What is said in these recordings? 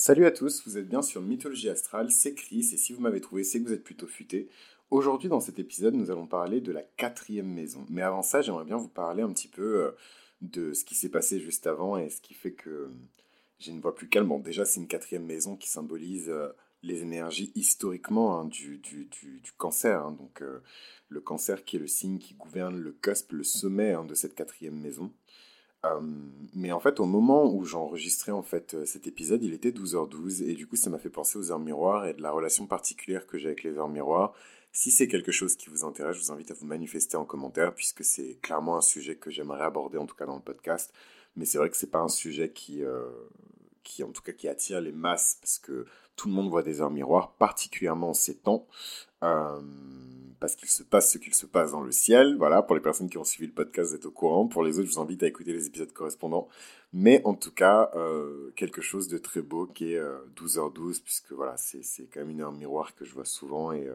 Salut à tous, vous êtes bien sur Mythologie Astrale, c'est Chris, et si vous m'avez trouvé, c'est que vous êtes plutôt futé. Aujourd'hui, dans cet épisode, nous allons parler de la quatrième maison. Mais avant ça, j'aimerais bien vous parler un petit peu euh, de ce qui s'est passé juste avant et ce qui fait que euh, j'ai une voix plus calme. Bon, déjà, c'est une quatrième maison qui symbolise euh, les énergies historiquement hein, du, du, cancer. Hein. donc, le cancer qui est le signe qui gouverne le cusp, le sommet hein, de cette quatrième maison. Euh, mais en fait, au moment où j'enregistrais en fait euh, cet épisode, il était 12h12 et du coup, ça m'a fait penser aux heures miroirs et de la relation particulière que j'ai avec les heures miroirs. Si c'est quelque chose qui vous intéresse, je vous invite à vous manifester en commentaire puisque c'est clairement un sujet que j'aimerais aborder en tout cas dans le podcast. Mais c'est vrai que c'est pas un sujet qui, euh, qui en tout cas qui attire les masses parce que tout le monde voit des heures miroirs, particulièrement en ces temps. Euh, parce qu'il se passe ce qu'il se passe dans le ciel. Voilà, pour les personnes qui ont suivi le podcast, vous êtes au courant. Pour les autres, je vous invite à écouter les épisodes correspondants. Mais en tout cas, euh, quelque chose de très beau qui est 12h12, euh, puisque voilà, c'est quand même une heure miroir que je vois souvent. Et, euh,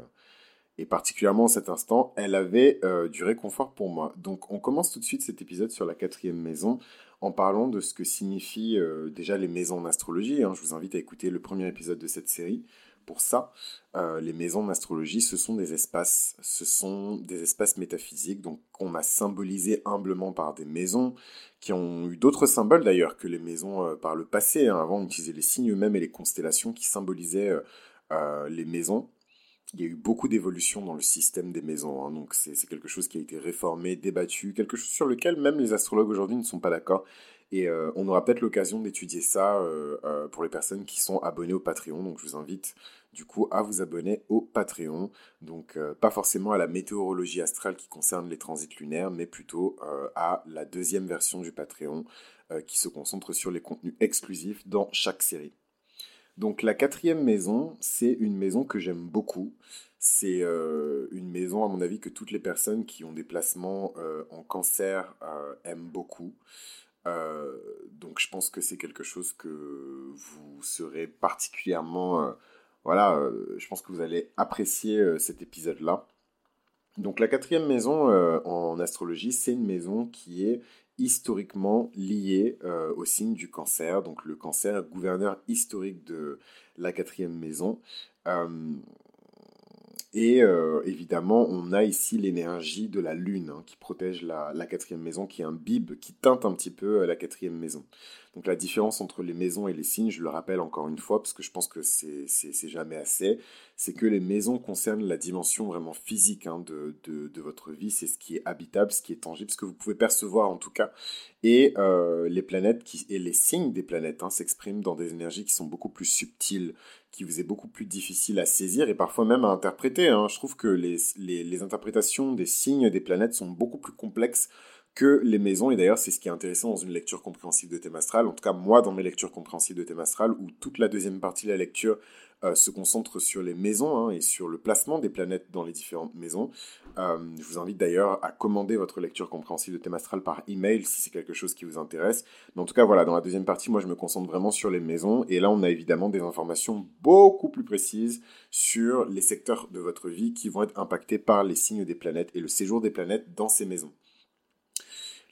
et particulièrement en cet instant, elle avait du réconfort pour moi. Donc on commence tout de suite cet épisode sur la quatrième maison en parlant de ce que signifient déjà les maisons en astrologie. Hein. Je vous invite à écouter le premier épisode de cette série pour ça, euh, les maisons d'astrologie, ce sont des espaces, ce sont des espaces métaphysiques, donc qu'on a symbolisé humblement par des maisons, qui ont eu d'autres symboles d'ailleurs que les maisons euh, par le passé. Hein. Avant, on utilisait les signes eux-mêmes et les constellations qui symbolisaient euh, les maisons. Il y a eu beaucoup d'évolutions dans le système des maisons, hein. donc c'est quelque chose qui a été réformé, débattu, quelque chose sur lequel même les astrologues aujourd'hui ne sont pas d'accord. Et euh, on aura peut-être l'occasion d'étudier ça euh, euh, pour les personnes qui sont abonnées au Patreon. Donc je vous invite du coup à vous abonner au Patreon. Donc pas forcément à la météorologie astrale qui concerne les transits lunaires, mais plutôt à la deuxième version du Patreon qui se concentre sur les contenus exclusifs dans chaque série. Donc la quatrième maison, c'est une maison que j'aime beaucoup. C'est une maison, à mon avis, que toutes les personnes qui ont des placements en cancer aiment beaucoup. Euh, donc je pense que c'est quelque chose que vous serez particulièrement... Euh, voilà, euh, je pense que vous allez apprécier cet épisode-là. Donc la quatrième maison en astrologie, c'est une maison qui est historiquement liée au signe du cancer. Donc le cancer, gouverneur historique de la quatrième maison. Et euh, évidemment, on a ici l'énergie de la lune hein, qui protège la, quatrième maison, qui imbibe, qui teinte un petit peu euh, la quatrième maison. Donc la différence entre les maisons et les signes, je le rappelle encore une fois, parce que je pense que c'est jamais assez, c'est que les maisons concernent la dimension vraiment physique hein, de, de, votre vie, c'est ce qui est habitable, ce qui est tangible, ce que vous pouvez percevoir en tout cas. Et euh, les planètes et les signes des planètes hein, s'expriment dans des énergies qui sont beaucoup plus subtiles, qui vous est beaucoup plus difficile à saisir et parfois même à interpréter. Hein. Je trouve que les, les, les interprétations des signes des planètes sont beaucoup plus complexes que les maisons. Et d'ailleurs, c'est ce qui est intéressant dans une lecture compréhensive de thème astral. En tout cas, moi, dans mes lectures compréhensives de thème astral, où toute la deuxième partie de la lecture euh, se concentre sur les maisons hein, et sur le placement des planètes dans les différentes maisons. Euh, je vous invite d'ailleurs à commander votre lecture compréhensive de thème astral par email si c'est quelque chose qui vous intéresse. Mais en tout cas, voilà, dans la deuxième partie, moi, je me concentre vraiment sur les maisons. Et là, on a évidemment des informations beaucoup plus précises sur les secteurs de votre vie qui vont être impactés par les signes des planètes et le séjour des planètes dans ces maisons.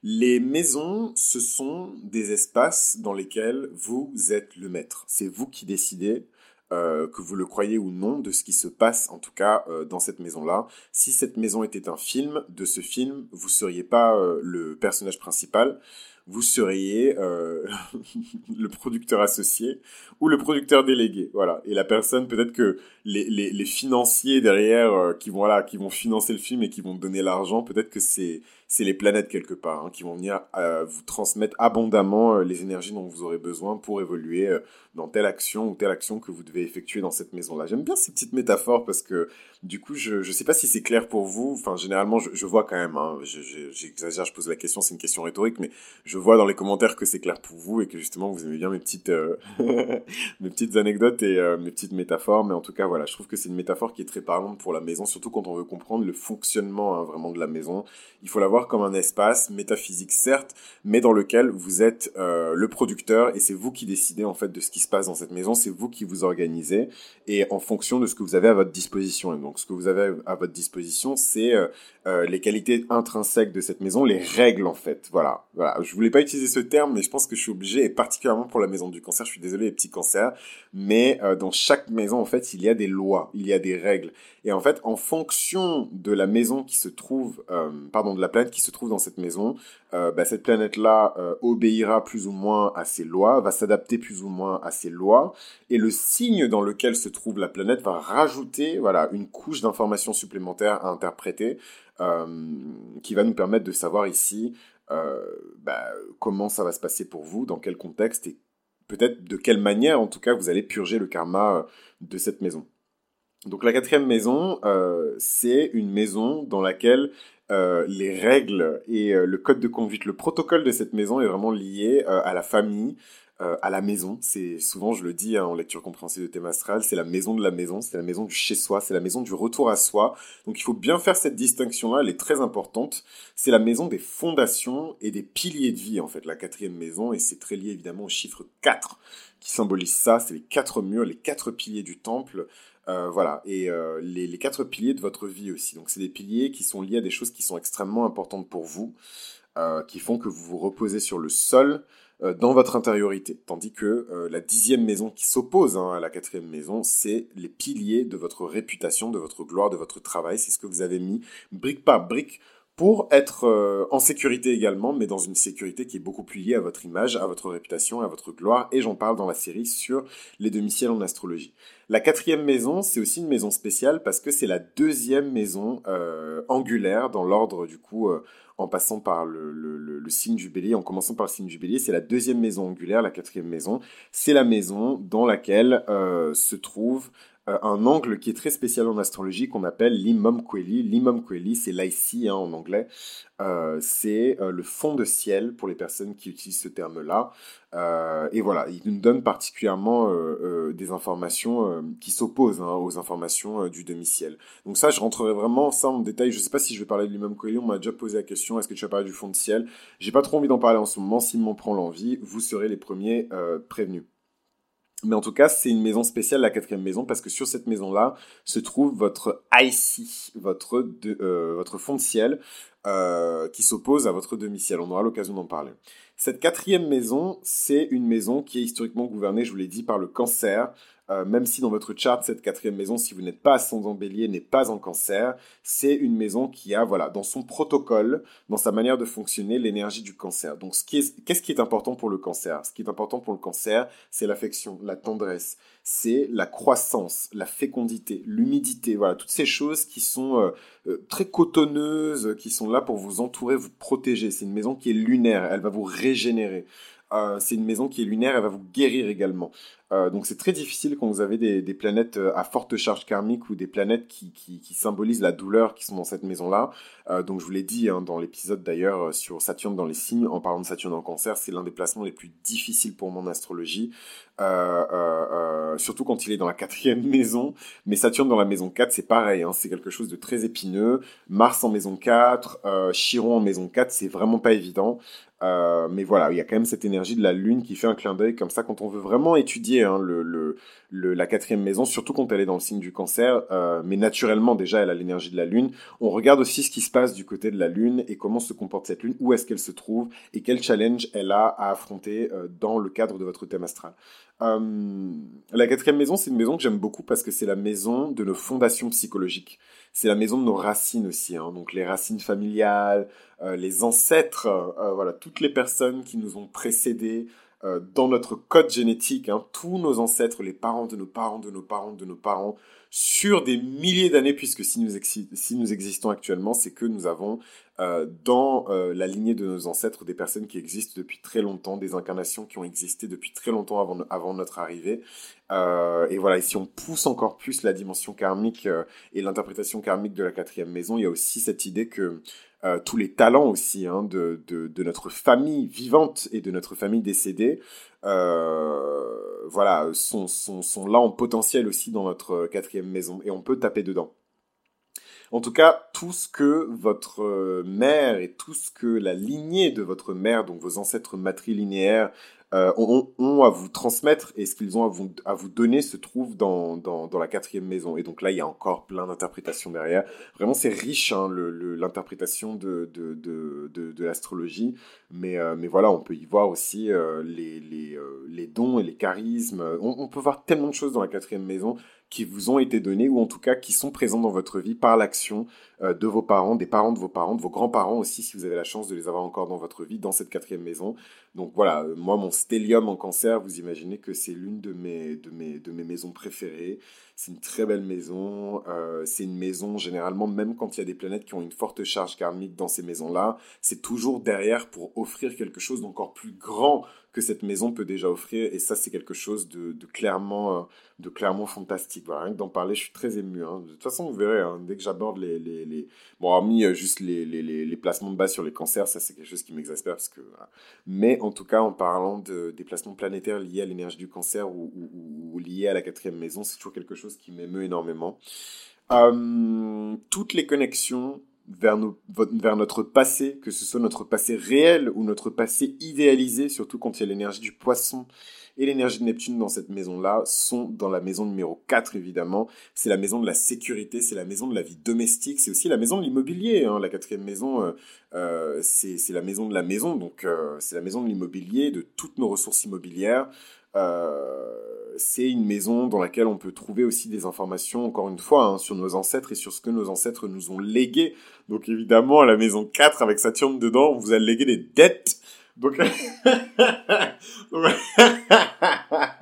Les maisons, ce sont des espaces dans lesquels vous êtes le maître. C'est vous qui décidez, euh, que vous le croyez ou non, de ce qui se passe, en tout cas, euh, dans cette maison-là. Si cette maison était un film, de ce film, vous ne seriez pas euh, le personnage principal, vous seriez le producteur associé ou le producteur délégué. Voilà. Et la personne, peut-être que les, les, financiers derrière qui, vont, qui vont financer le film et qui vont donner l'argent, peut-être que c'est les planètes quelque part hein, qui vont venir euh, vous transmettre abondamment euh, les énergies dont vous aurez besoin pour évoluer euh, dans telle action ou telle action que vous devez effectuer dans cette maison-là. J'aime bien ces petites métaphores parce que du coup, je ne sais pas si c'est clair pour vous. Enfin, généralement, je, je vois quand même, hein, j'exagère, je, pose la question, c'est une question rhétorique, mais je vois dans les commentaires que c'est clair pour vous et que justement, vous aimez bien mes petites, mes petites anecdotes et mes petites métaphores. Mais en tout cas, voilà, je trouve que c'est une métaphore qui est très parlante pour la maison, surtout quand on veut comprendre le fonctionnement hein, vraiment de la maison. Il faut l'avoir comme un espace métaphysique certes, mais dans lequel vous êtes euh, le producteur et c'est vous qui décidez en fait de ce qui se passe dans cette maison, c'est vous qui vous organisez et en fonction de ce que vous avez à votre disposition. Et donc ce que vous avez à votre disposition, c'est euh, euh, les qualités intrinsèques de cette maison, les règles en fait. Voilà, voilà. Je voulais pas utiliser ce terme, mais je pense que je suis obligé, et particulièrement pour la maison du cancer, je suis désolé les petits cancers, mais euh, dans chaque maison, en fait, il y a des lois, il y a des règles. Et en fait, en fonction de la maison qui se trouve, pardon, de la planète qui se trouve dans cette maison, bah, cette planète-là obéira plus ou moins à ces lois, va s'adapter plus ou moins à ces lois, et le signe dans lequel se trouve la planète va rajouter, une couche d'informations supplémentaires à interpréter, qui va nous permettre de savoir ici bah, comment ça va se passer pour vous, dans quel contexte et peut-être de quelle manière, en tout cas, vous allez purger le karma de cette maison. Donc la quatrième maison, euh, c'est une maison dans laquelle euh, les règles et euh, le code de conduite, le protocole de cette maison est vraiment lié à la famille, à la maison. C'est souvent, je le dis hein, en lecture compréhensive de thème astral, c'est la maison de la maison, c'est la maison du chez soi, c'est la maison du retour à soi. Donc il faut bien faire cette distinction-là, elle est très importante. C'est la maison des fondations et des piliers de vie, en fait, la quatrième maison, et c'est très lié évidemment au chiffre 4 qui symbolise ça, c'est les quatre murs, les quatre piliers du temple. Euh, voilà, et euh, les, quatre piliers de votre vie aussi. Donc c'est des piliers qui sont liés à des choses qui sont extrêmement importantes pour vous, euh, qui font que vous vous reposez sur le sol dans votre intériorité. Tandis que la dixième maison qui s'oppose hein, à la quatrième maison, c'est les piliers de votre réputation, de votre gloire, de votre travail. C'est ce que vous avez mis brique par brique pour être en sécurité également, mais dans une sécurité qui est beaucoup plus liée à votre image, à votre réputation, à votre gloire, et j'en parle dans la série sur les demi-ciels en astrologie. La quatrième maison, c'est aussi une maison spéciale parce que c'est la deuxième maison euh, angulaire dans l'ordre du coup, euh, en passant par le, signe du en commençant par le signe du c'est la deuxième maison angulaire, la quatrième maison. C'est la maison dans laquelle euh, se trouve un angle qui est très spécial en astrologie qu'on appelle l'imam Kweli. L'imam Kweli, c'est l'IC hein, en anglais. Euh, c'est euh, le fond de ciel pour les personnes qui utilisent ce terme-là. Euh, et voilà, il nous donne particulièrement des informations qui s'opposent hein, aux informations du demi-ciel. Donc ça, je rentrerai vraiment ça en détail. Je ne sais pas si je vais parler de l'imam Kweli. On m'a déjà posé la question est-ce que tu vas parler du fond de ciel? J'ai pas trop envie d'en parler en ce moment. S'il m'en prend l'envie, vous serez les premiers prévenus. Mais en tout cas, c'est une maison spéciale, la quatrième maison, parce que sur cette maison-là se trouve votre IC, votre, euh, votre fond de ciel, euh, qui s'oppose à votre demi-ciel. On aura l'occasion d'en parler. Cette quatrième maison, c'est une maison qui est historiquement gouvernée, je vous l'ai dit, par le cancer, euh, même si dans votre charte, cette quatrième maison, si vous n'êtes pas ascendant bélier, n'est pas en cancer, c'est une maison qui a, voilà, dans son protocole, dans sa manière de fonctionner, l'énergie du cancer. Donc, qu'est-ce qui est important pour le cancer? Ce qui est important pour le cancer, c'est l'affection, la tendresse, c'est la croissance, la fécondité, l'humidité, voilà, toutes ces choses qui sont euh, euh, très cotonneuses, qui sont là pour vous entourer, vous protéger. C'est une maison qui est lunaire, elle va vous régénérer. C'est une maison qui est lunaire, elle va vous guérir également. Euh, donc c'est très difficile quand vous avez des, planètes euh, à forte charge karmique ou des planètes qui, symbolisent la douleur qui sont dans cette maison-là. Euh, donc je vous l'ai dit hein, dans l'épisode d'ailleurs sur Saturne dans les signes, en parlant de Saturne en cancer, c'est l'un des placements les plus difficiles pour mon astrologie. surtout quand il est dans la quatrième maison. Mais Saturne dans la maison 4, c'est pareil, hein, c'est quelque chose de très épineux. Mars en maison 4, Chiron en maison 4, c'est vraiment pas évident. Mais voilà, il y a quand même cette énergie de la Lune qui fait un clin d'œil comme ça quand on veut vraiment étudier Hein, la quatrième maison, surtout quand elle est dans le signe du cancer, euh, mais naturellement déjà elle a l'énergie de la lune. On regarde aussi ce qui se passe du côté de la lune et comment se comporte cette lune, où est-ce qu'elle se trouve et quel challenge elle a à affronter euh, dans le cadre de votre thème astral. Euh, la quatrième maison, c'est une maison que j'aime beaucoup parce que c'est la maison de nos fondations psychologiques. C'est la maison de nos racines aussi, hein. donc les racines familiales, les ancêtres, voilà, toutes les personnes qui nous ont précédés, euh, dans notre code génétique, hein, tous nos ancêtres, les parents de nos parents, de nos parents, de nos parents, sur des milliers d'années, puisque si nous, existons actuellement, c'est que nous avons euh, dans euh, la lignée de nos ancêtres des personnes qui existent depuis très longtemps, des incarnations qui ont existé depuis très longtemps avant, notre arrivée. et voilà, et si on pousse encore plus la dimension karmique et l'interprétation karmique de la quatrième maison, il y a aussi cette idée que euh, tous les talents aussi hein, de, notre famille vivante et de notre famille décédée, euh, voilà, sont, là en potentiel aussi dans notre quatrième maison et on peut taper dedans. En tout cas, tout ce que votre mère et tout ce que la lignée de votre mère, donc vos ancêtres matrilinéaires, euh, ont, à vous transmettre et ce qu'ils ont à vous, à vous donner se trouve dans, dans, dans, la quatrième maison. Et donc là, il y a encore plein d'interprétations derrière. Vraiment, c'est riche, hein, l'interprétation de, de, de, de, l'astrologie. Mais, euh, mais voilà, on peut y voir aussi euh, les, les, les, dons et les charismes. On, on, peut voir tellement de choses dans la quatrième maison qui vous ont été donnés ou en tout cas qui sont présents dans votre vie par l'action de vos parents, des parents de vos parents, de vos grands-parents aussi si vous avez la chance de les avoir encore dans votre vie dans cette quatrième maison. Donc voilà, euh, moi mon stellium en cancer, vous imaginez que c'est l'une de mes, de, mes, de mes maisons préférées. C'est une très belle maison. Euh, c'est une maison généralement même quand il y a des planètes qui ont une forte charge karmique dans ces maisons-là, c'est toujours derrière pour offrir quelque chose d'encore plus grand que cette maison peut déjà offrir. Et ça, c'est quelque chose de, clairement, euh, de clairement fantastique. Voilà, rien que d'en parler, je suis très ému. Hein. De toute façon, vous verrez, hein, dès que j'aborde les, Bon, hormis euh, juste les, les, les, placements de base sur les cancers, ça, c'est quelque chose qui m'exaspère. Parce que, Mais en tout cas, en parlant de, des placements planétaires liés à l'énergie du cancer ou, liés à la quatrième maison, c'est toujours quelque chose qui m'émeut énormément. Euh, toutes les connexions vers, notre passé, que ce soit notre passé réel ou notre passé idéalisé, surtout quand il y a l'énergie du poisson et l'énergie de Neptune dans cette maison-là, sont dans la maison numéro 4, évidemment. C'est la maison de la sécurité, c'est la maison de la vie domestique, c'est aussi la maison de l'immobilier. Hein. La quatrième maison, euh, euh c'est la maison de la maison, donc euh, c'est la maison de l'immobilier, de toutes nos ressources immobilières. Euh, c'est une maison dans laquelle on peut trouver aussi des informations, encore une fois, hein, sur nos ancêtres et sur ce que nos ancêtres nous ont légué. Donc évidemment, à la maison 4, avec Saturne dedans, on vous a légué des dettes. Donc,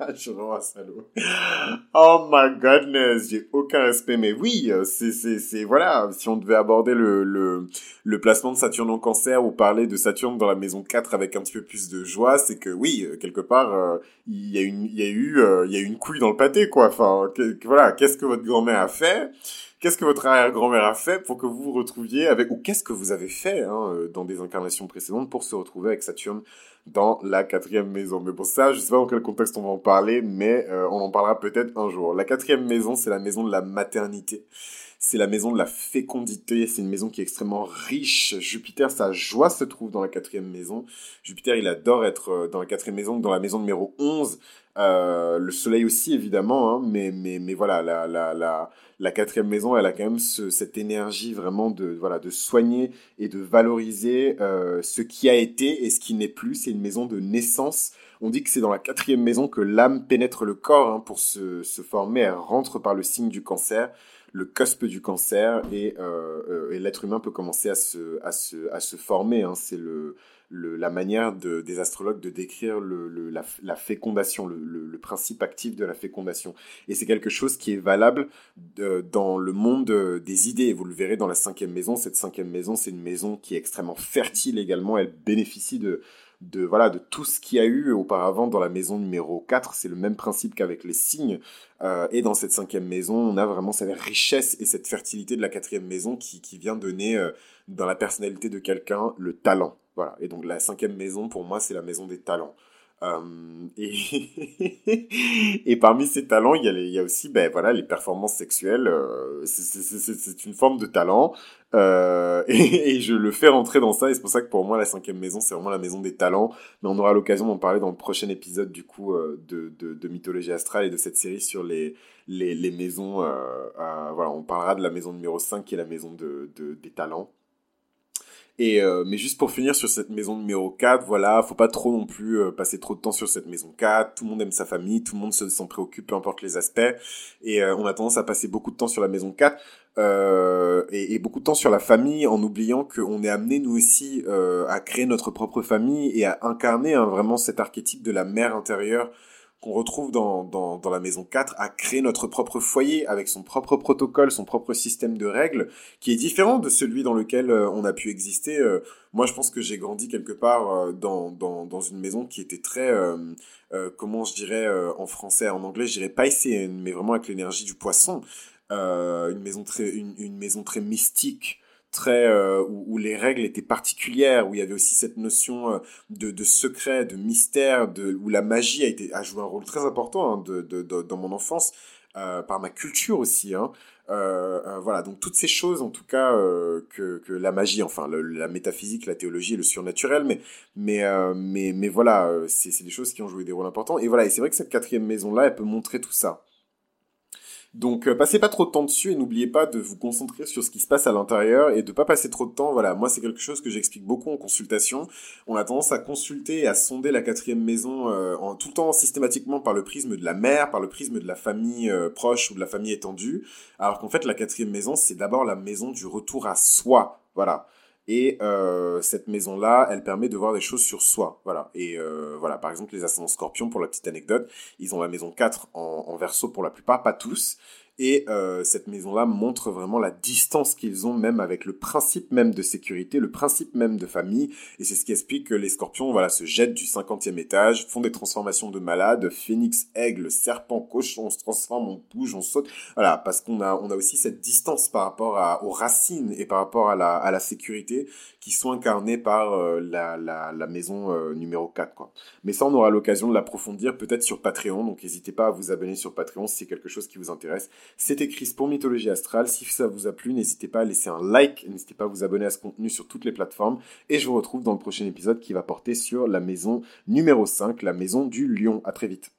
je suis vraiment un salaud. Oh my goodness, j'ai aucun respect. Mais oui, c'est, c'est, c'est, voilà, si on devait aborder le, le, le placement de Saturne en cancer ou parler de Saturne dans la maison 4 avec un petit peu plus de joie, c'est que oui, quelque part, euh, il y a une, il y a eu, euh, il y a une couille dans le pâté, quoi. Enfin, voilà, qu'est-ce que votre grand-mère a fait? Qu'est-ce que votre arrière-grand-mère a fait pour que vous vous retrouviez avec, ou qu'est-ce que vous avez fait hein, euh, dans des incarnations précédentes pour se retrouver avec Saturne dans la quatrième maison? Mais pour ça, je sais pas dans quel contexte on va en parler, mais euh, on en parlera peut-être un jour. La quatrième maison, c'est la maison de la maternité. C'est la maison de la fécondité, c'est une maison qui est extrêmement riche. Jupiter, sa joie se trouve dans la quatrième maison. Jupiter, il adore être euh, dans la quatrième maison, dans la maison numéro 11. Euh, le soleil aussi, évidemment, hein, mais, mais, mais voilà, la, la, la, la quatrième maison, elle a quand même cette énergie vraiment de, voilà, de soigner et de valoriser euh, ce qui a été et ce qui n'est plus. C'est une maison de naissance. On dit que c'est dans la quatrième maison que l'âme pénètre le corps hein, pour se, se former. Elle rentre par le signe du cancer le cusp du cancer et, euh, et l'être humain peut commencer à se, à se, à se former. Hein. C'est le, la manière de, des astrologues de décrire la, fécondation, le, principe actif de la fécondation. Et c'est quelque chose qui est valable dans le monde des idées. Vous le verrez dans la cinquième maison. Cette cinquième maison, c'est une maison qui est extrêmement fertile également. Elle bénéficie de de voilà de tout ce qu'il y a eu auparavant dans la maison numéro 4. C'est le même principe qu'avec les signes. Euh, et dans cette cinquième maison, on a vraiment cette richesse et cette fertilité de la quatrième maison qui, qui vient donner euh, dans la personnalité de quelqu'un le talent. Voilà. Et donc la cinquième maison, pour moi, c'est la maison des talents. Euh, et, parmi ces talents, il y a, aussi ben, voilà, les performances sexuelles. Euh, c'est une forme de talent. Euh, et, je le fais rentrer dans ça. Et c'est pour ça que pour moi, la cinquième maison, c'est vraiment la maison des talents. Mais on aura l'occasion d'en parler dans le prochain épisode du coup de, de, Mythologie Astrale et de cette série sur les, les, maisons. Voilà, on parlera de la maison numéro 5 qui est la maison de, de des talents. Et euh, mais juste pour finir sur cette maison numéro 4, voilà, faut pas trop non plus euh, passer trop de temps sur cette maison 4. Tout le monde aime sa famille, tout le monde s'en préoccupe, peu importe les aspects. Et euh, on a tendance à passer beaucoup de temps sur la maison 4 et, et, beaucoup de temps sur la famille en oubliant qu'on est amené nous aussi à créer notre propre famille et à incarner hein, vraiment cet archétype de la mère intérieure qu'on retrouve dans, dans, dans, la maison 4 à créer notre propre foyer avec son propre protocole, son propre système de règles qui est différent de celui dans lequel euh, on a pu exister. Euh, moi, je pense que j'ai grandi quelque part euh, dans, dans, dans, une maison qui était très, comment je dirais en français, en anglais, je dirais Piscean, mais vraiment avec l'énergie du poisson. une, maison très, une, une maison très mystique, très euh, où, les règles étaient particulières, où il y avait aussi cette notion euh, de, de secret, de mystère, de où la magie a été a joué un rôle très important hein, de, de, dans mon enfance, euh, par ma culture aussi. Hein. voilà, donc toutes ces choses, en tout cas, que, que la magie, enfin la métaphysique, la théologie, le surnaturel, mais mais mais mais voilà, c'est des choses qui ont joué des rôles importants. Et voilà, et c'est vrai que cette quatrième maison là, elle peut montrer tout ça. Donc euh, passez pas trop de temps dessus et n'oubliez pas de vous concentrer sur ce qui se passe à l'intérieur et de pas passer trop de temps. Voilà, moi c'est quelque chose que j'explique beaucoup en consultation. On a tendance à consulter et à sonder la quatrième maison euh, en tout temps systématiquement par le prisme de la mère, par le prisme de la famille euh, proche ou de la famille étendue, alors qu'en fait la quatrième maison c'est d'abord la maison du retour à soi. Voilà. Et euh, cette maison-là, elle permet de voir des choses sur soi. Voilà. Et euh, voilà, par exemple, les ascendants scorpions, pour la petite anecdote, ils ont la maison 4 en, en verso pour la plupart, pas tous. Et euh, cette maison-là montre vraiment la distance qu'ils ont même avec le principe même de sécurité, le principe même de famille. Et c'est ce qui explique que les scorpions voilà, se jettent du 50e étage, font des transformations de malades, phénix, aigle, serpent, cochon, on se transforme, on bouge, on saute. Voilà, parce qu'on a, on a aussi cette distance par rapport aux racines et par rapport à la, à la sécurité qui sont incarnées par euh, la, la, la, maison euh, numéro 4. Quoi. Mais ça, on aura l'occasion de l'approfondir peut-être sur Patreon. Donc n'hésitez pas à vous abonner sur Patreon si c'est quelque chose qui vous intéresse. C'était Chris pour Mythologie Astrale. Si ça vous a plu, n'hésitez pas à laisser un like, n'hésitez pas à vous abonner à ce contenu sur toutes les plateformes. Et je vous retrouve dans le prochain épisode qui va porter sur la maison numéro 5, la maison du lion. À très vite.